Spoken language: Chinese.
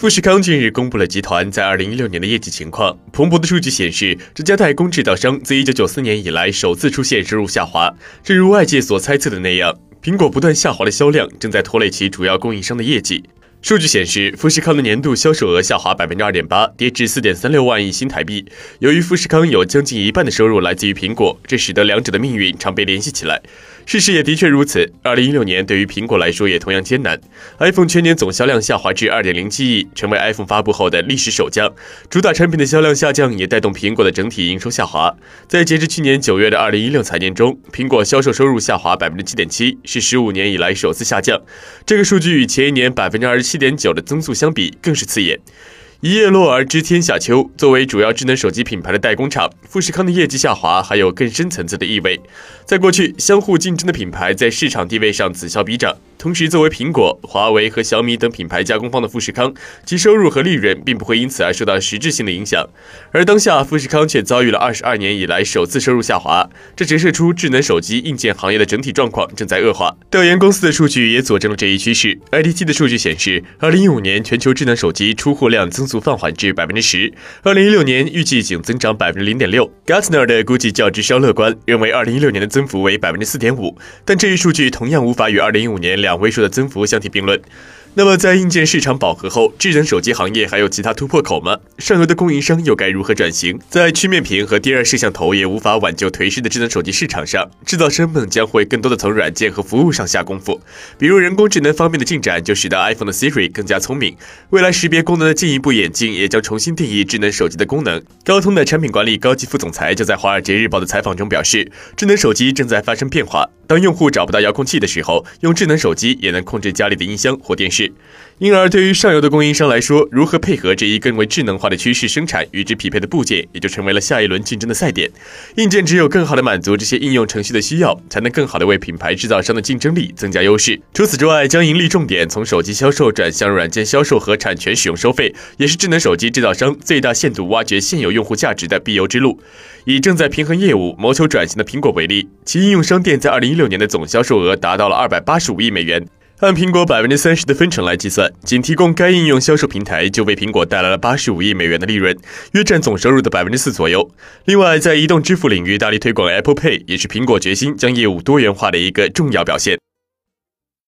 富士康近日公布了集团在二零一六年的业绩情况。彭博的数据显示，这家代工制造商自一九九四年以来首次出现收入下滑。正如外界所猜测的那样，苹果不断下滑的销量正在拖累其主要供应商的业绩。数据显示，富士康的年度销售额下滑百分之二点八，跌至四点三六万亿新台币。由于富士康有将近一半的收入来自于苹果，这使得两者的命运常被联系起来。事实也的确如此。二零一六年对于苹果来说也同样艰难，iPhone 全年总销量下滑至二点零七亿，成为 iPhone 发布后的历史首降。主打产品的销量下降也带动苹果的整体营收下滑。在截至去年九月的二零一六财年中，苹果销售收入下滑百分之七点七，是十五年以来首次下降。这个数据与前一年百分之二十七七点九的增速相比，更是刺眼。一叶落而知天下秋。作为主要智能手机品牌的代工厂，富士康的业绩下滑还有更深层次的意味。在过去，相互竞争的品牌在市场地位上此消彼长。同时，作为苹果、华为和小米等品牌加工方的富士康，其收入和利润并不会因此而受到实质性的影响。而当下，富士康却遭遇了二十二年以来首次收入下滑，这折射出智能手机硬件行业的整体状况正在恶化。调研公司的数据也佐证了这一趋势。IDC 的数据显示，二零一五年全球智能手机出货量增速放缓至百分之十，二零一六年预计仅增长百分之零点六。Gartner 的估计较之稍乐观，认为二零一六年的增幅为百分之四点五，但这一数据同样无法与二零一五年两。两位数的增幅相提并论。那么，在硬件市场饱和后，智能手机行业还有其他突破口吗？上游的供应商又该如何转型？在曲面屏和第二摄像头也无法挽救颓势的智能手机市场上，制造商们将会更多的从软件和服务上下功夫。比如，人工智能方面的进展就使得 iPhone 的 Siri 更加聪明。未来识别功能的进一步演进，也将重新定义智能手机的功能。高通的产品管理高级副总裁就在《华尔街日报》的采访中表示，智能手机正在发生变化。当用户找不到遥控器的时候，用智能手机机也能控制家里的音箱或电视。因而，对于上游的供应商来说，如何配合这一更为智能化的趋势生产与之匹配的部件，也就成为了下一轮竞争的赛点。硬件只有更好的满足这些应用程序的需要，才能更好的为品牌制造商的竞争力增加优势。除此之外，将盈利重点从手机销售转向软件销售和产权使用收费，也是智能手机制造商最大限度挖掘现有用户价值的必由之路。以正在平衡业务、谋求转型的苹果为例，其应用商店在二零一六年的总销售额达到了二百八十五亿美元元。按苹果百分之三十的分成来计算，仅提供该应用销售平台就为苹果带来了八十五亿美元的利润，约占总收入的百分之四左右。另外，在移动支付领域大力推广 Apple Pay，也是苹果决心将业务多元化的一个重要表现。